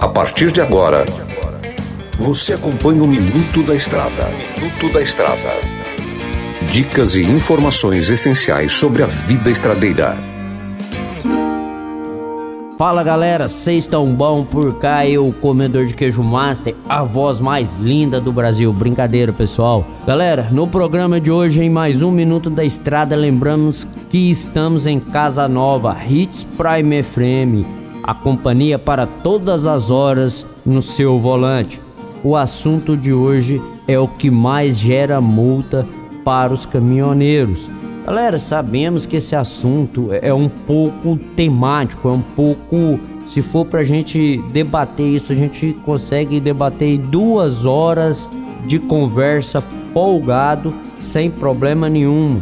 A partir de agora, você acompanha o Minuto da Estrada. Minuto da Estrada. Dicas e informações essenciais sobre a vida estradeira. Fala galera, vocês estão bom por cá? Eu, comedor de queijo master, a voz mais linda do Brasil. Brincadeira, pessoal. Galera, no programa de hoje, em mais um Minuto da Estrada, lembramos que estamos em Casa Nova, Hits Prime FM, a companhia para todas as horas no seu volante. O assunto de hoje é o que mais gera multa para os caminhoneiros. Galera, sabemos que esse assunto é um pouco temático, é um pouco. Se for pra gente debater isso, a gente consegue debater duas horas de conversa folgado, sem problema nenhum.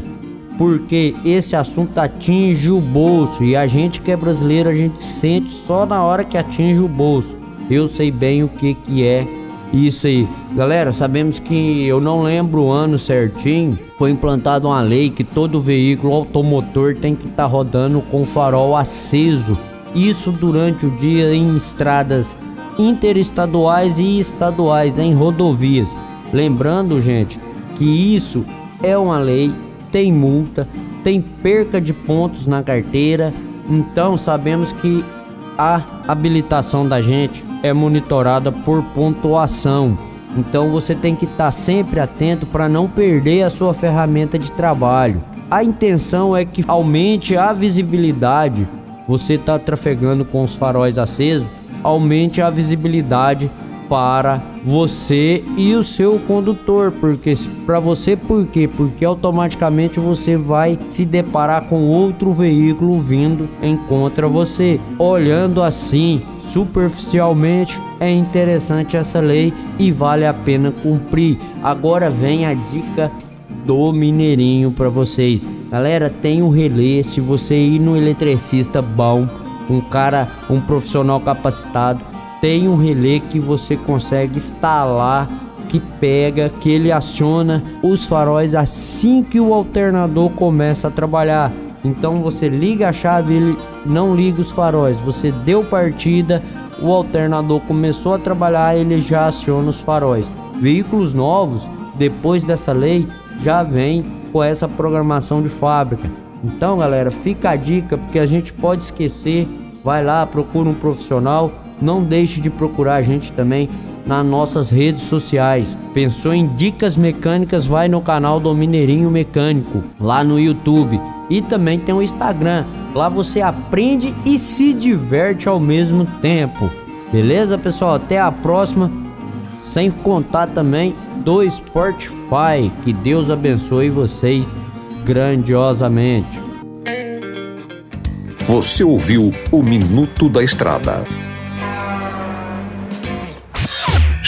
Porque esse assunto atinge o bolso e a gente que é brasileiro, a gente sente só na hora que atinge o bolso. Eu sei bem o que, que é isso aí. Galera, sabemos que eu não lembro o ano certinho. Foi implantada uma lei que todo veículo automotor tem que estar tá rodando com farol aceso. Isso durante o dia em estradas interestaduais e estaduais, em rodovias. Lembrando, gente, que isso é uma lei, tem multa, tem perca de pontos na carteira. Então sabemos que a habilitação da gente é monitorada por pontuação. Então você tem que estar sempre atento para não perder a sua ferramenta de trabalho. A intenção é que aumente a visibilidade. Você está trafegando com os faróis acesos, aumente a visibilidade para você e o seu condutor, porque para você por quê? Porque automaticamente você vai se deparar com outro veículo vindo em contra você. Olhando assim, superficialmente, é interessante essa lei e vale a pena cumprir. Agora vem a dica do Mineirinho para vocês. Galera, tem um relé, se você ir no eletricista bom, um cara, um profissional capacitado, tem um relé que você consegue instalar que pega, que ele aciona os faróis assim que o alternador começa a trabalhar. Então você liga a chave, ele não liga os faróis. Você deu partida, o alternador começou a trabalhar, ele já aciona os faróis. Veículos novos, depois dessa lei, já vem com essa programação de fábrica. Então, galera, fica a dica porque a gente pode esquecer. Vai lá, procura um profissional não deixe de procurar a gente também nas nossas redes sociais. Pensou em dicas mecânicas? Vai no canal do Mineirinho Mecânico, lá no YouTube. E também tem o Instagram. Lá você aprende e se diverte ao mesmo tempo. Beleza, pessoal? Até a próxima. Sem contar também do Spotify. Que Deus abençoe vocês grandiosamente. Você ouviu o Minuto da Estrada.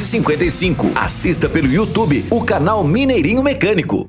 255. Assista pelo YouTube o canal Mineirinho Mecânico.